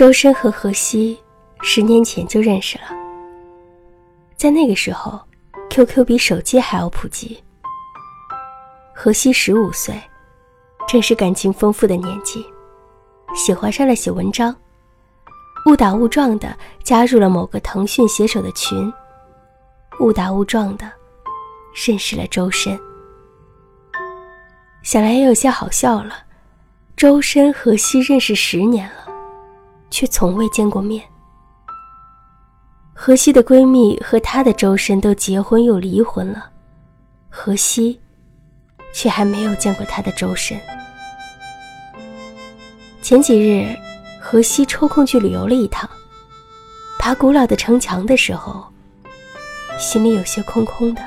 周深和何西十年前就认识了，在那个时候，QQ 比手机还要普及。何西十五岁，正是感情丰富的年纪，喜欢上了写文章，误打误撞的加入了某个腾讯写手的群，误打误撞的认识了周深。想来也有些好笑了，周深和西认识十年了。却从未见过面。荷西的闺蜜和她的周深都结婚又离婚了，荷西却还没有见过她的周深。前几日，荷西抽空去旅游了一趟，爬古老的城墙的时候，心里有些空空的。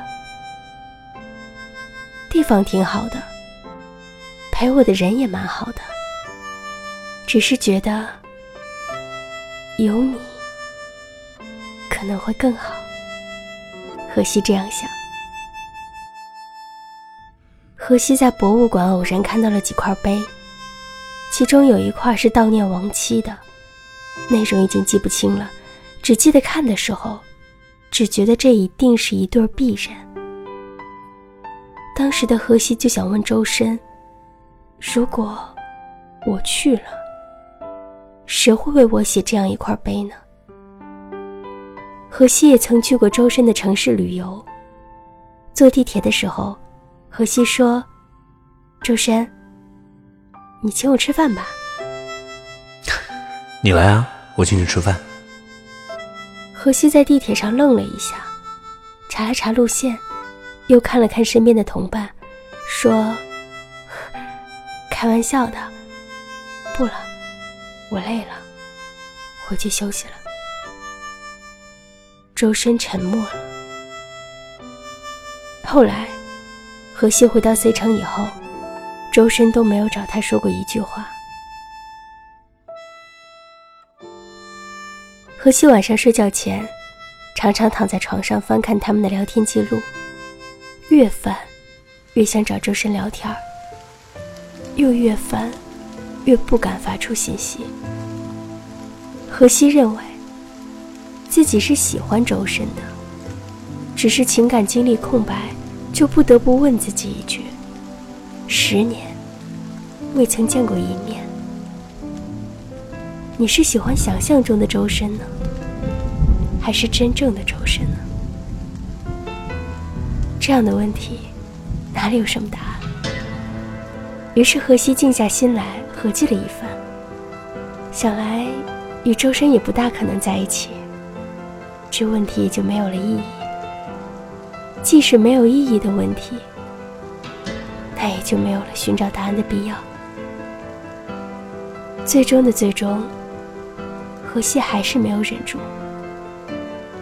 地方挺好的，陪我的人也蛮好的，只是觉得。有你可能会更好，荷西这样想。荷西在博物馆偶然看到了几块碑，其中有一块是悼念亡妻的，内容已经记不清了，只记得看的时候，只觉得这一定是一对璧人。当时的荷西就想问周深：如果我去了？谁会为我写这样一块碑呢？荷西也曾去过周深的城市旅游。坐地铁的时候，荷西说：“周深，你请我吃饭吧。”你来啊，我请你吃饭。荷西在地铁上愣了一下，查了查路线，又看了看身边的同伴，说：“开玩笑的，不了。”我累了，回去休息了。周深沉默了。后来，何西回到 C 城以后，周深都没有找他说过一句话。何西晚上睡觉前，常常躺在床上翻看他们的聊天记录，越翻，越想找周深聊天又越翻。越不敢发出信息。荷西认为自己是喜欢周深的，只是情感经历空白，就不得不问自己一句：十年未曾见过一面，你是喜欢想象中的周深呢，还是真正的周深呢？这样的问题，哪里有什么答案？于是荷西静下心来。合计了一番，想来与周深也不大可能在一起，这问题也就没有了意义。即使没有意义的问题，那也就没有了寻找答案的必要。最终的最终，荷西还是没有忍住，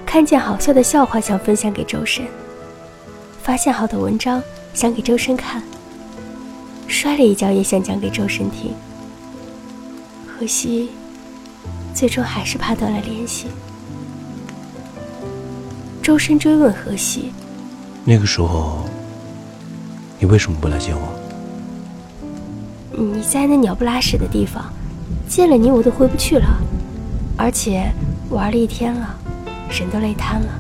看见好笑的笑话想分享给周深，发现好的文章想给周深看，摔了一跤也想讲给周深听。可惜，最终还是怕断了联系。周深追问何西：“那个时候，你为什么不来见我？”你在那鸟不拉屎的地方，见了你我都回不去了，而且玩了一天了，人都累瘫了。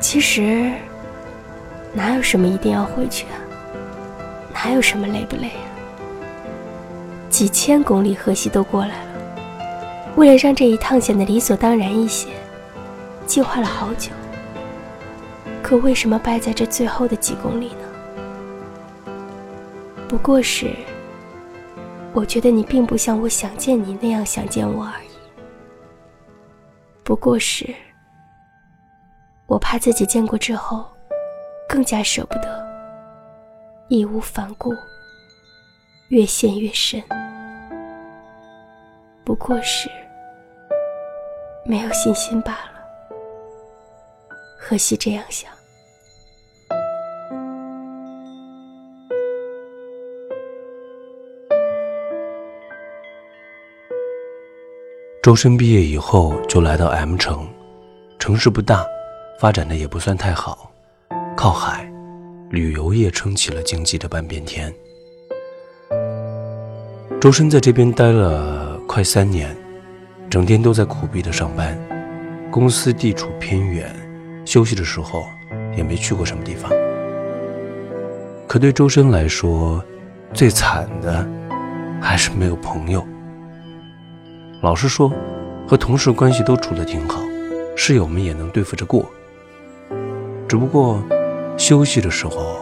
其实，哪有什么一定要回去啊？哪有什么累不累啊？几千公里，河西都过来了。为了让这一趟显得理所当然一些，计划了好久。可为什么败在这最后的几公里呢？不过是，我觉得你并不像我想见你那样想见我而已。不过是，我怕自己见过之后，更加舍不得，义无反顾，越陷越深。不过是没有信心罢了。何西这样想。周深毕业以后就来到 M 城，城市不大，发展的也不算太好，靠海，旅游业撑起了经济的半边天。周深在这边待了快三年，整天都在苦逼的上班，公司地处偏远，休息的时候也没去过什么地方。可对周深来说，最惨的还是没有朋友。老实说，和同事关系都处得挺好，室友们也能对付着过。只不过，休息的时候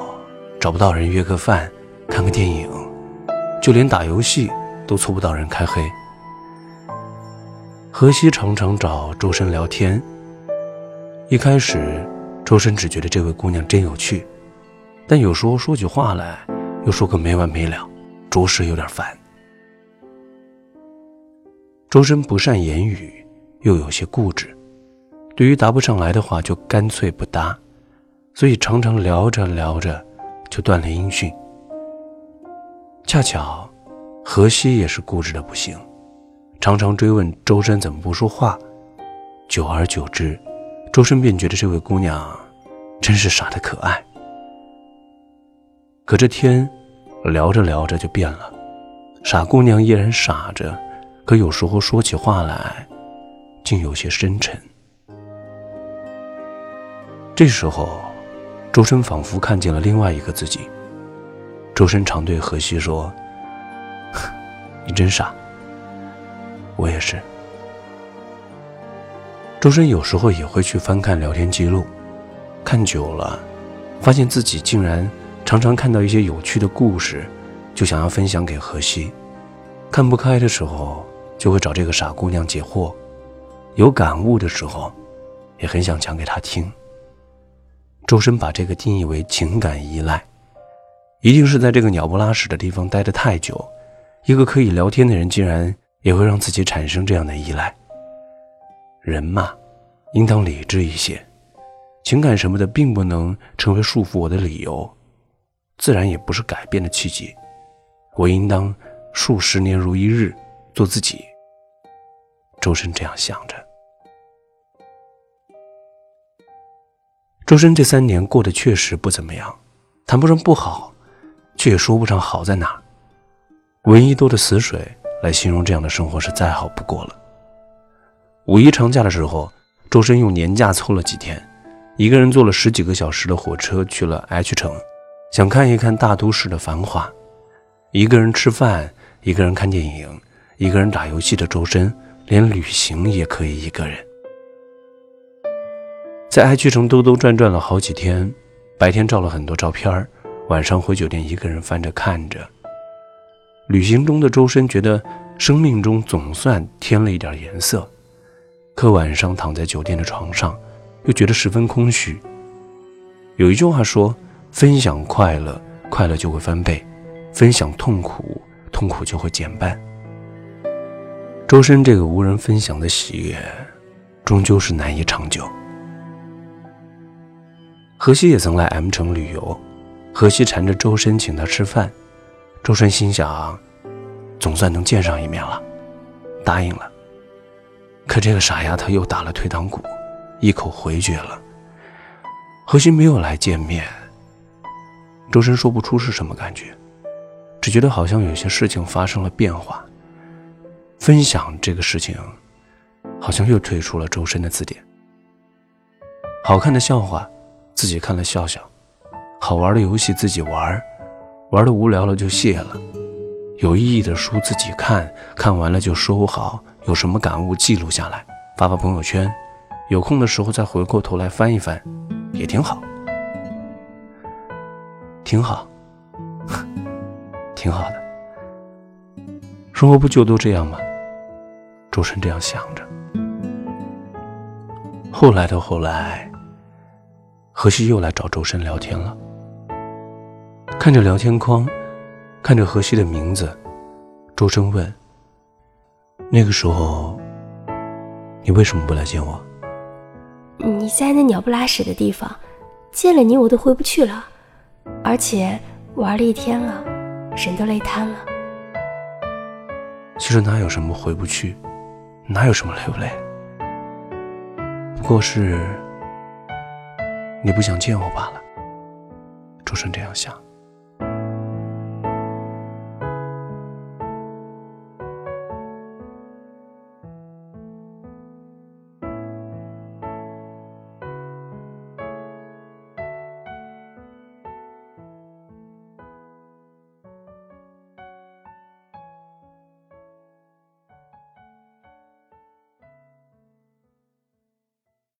找不到人约个饭，看个电影。就连打游戏都凑不到人开黑。何西常常找周深聊天。一开始，周深只觉得这位姑娘真有趣，但有时候说起话来又说个没完没了，着实有点烦。周深不善言语，又有些固执，对于答不上来的话就干脆不答，所以常常聊着聊着就断了音讯。恰巧，何西也是固执的不行，常常追问周深怎么不说话。久而久之，周深便觉得这位姑娘真是傻的可爱。可这天聊着聊着就变了，傻姑娘依然傻着，可有时候说起话来，竟有些深沉。这时候，周深仿佛看见了另外一个自己。周深常对何西说：“ 你真傻，我也是。”周深有时候也会去翻看聊天记录，看久了，发现自己竟然常常看到一些有趣的故事，就想要分享给何西。看不开的时候，就会找这个傻姑娘解惑；有感悟的时候，也很想讲给她听。周深把这个定义为情感依赖。一定是在这个鸟不拉屎的地方待得太久，一个可以聊天的人竟然也会让自己产生这样的依赖。人嘛，应当理智一些，情感什么的并不能成为束缚我的理由，自然也不是改变的契机。我应当数十年如一日，做自己。周深这样想着。周深这三年过得确实不怎么样，谈不上不好。却也说不上好在哪儿，闻一多的死水来形容这样的生活是再好不过了。五一长假的时候，周深用年假凑了几天，一个人坐了十几个小时的火车去了 H 城，想看一看大都市的繁华。一个人吃饭，一个人看电影，一个人打游戏的周深，连旅行也可以一个人。在 H 城兜兜转转了好几天，白天照了很多照片。晚上回酒店，一个人翻着看着。旅行中的周深觉得生命中总算添了一点颜色，可晚上躺在酒店的床上，又觉得十分空虚。有一句话说：“分享快乐，快乐就会翻倍；分享痛苦，痛苦就会减半。”周深这个无人分享的喜悦，终究是难以长久。何西也曾来 M 城旅游。何西缠着周深请他吃饭，周深心想，总算能见上一面了，答应了。可这个傻丫头又打了退堂鼓，一口回绝了。何西没有来见面，周深说不出是什么感觉，只觉得好像有些事情发生了变化。分享这个事情，好像又退出了周深的字典。好看的笑话，自己看了笑笑。好玩的游戏自己玩，玩的无聊了就卸了；有意义的书自己看，看完了就收好。有什么感悟记录下来，发发朋友圈。有空的时候再回过头来翻一翻，也挺好，挺好，挺好的。生活不就都这样吗？周深这样想着。后来的后来，何西又来找周深聊天了。看着聊天框，看着何西的名字，周深问：“那个时候，你为什么不来见我？”你在那鸟不拉屎的地方，见了你我都回不去了，而且玩了一天了，人都累瘫了。其实哪有什么回不去，哪有什么累不累，不过是你不想见我罢了。周深这样想。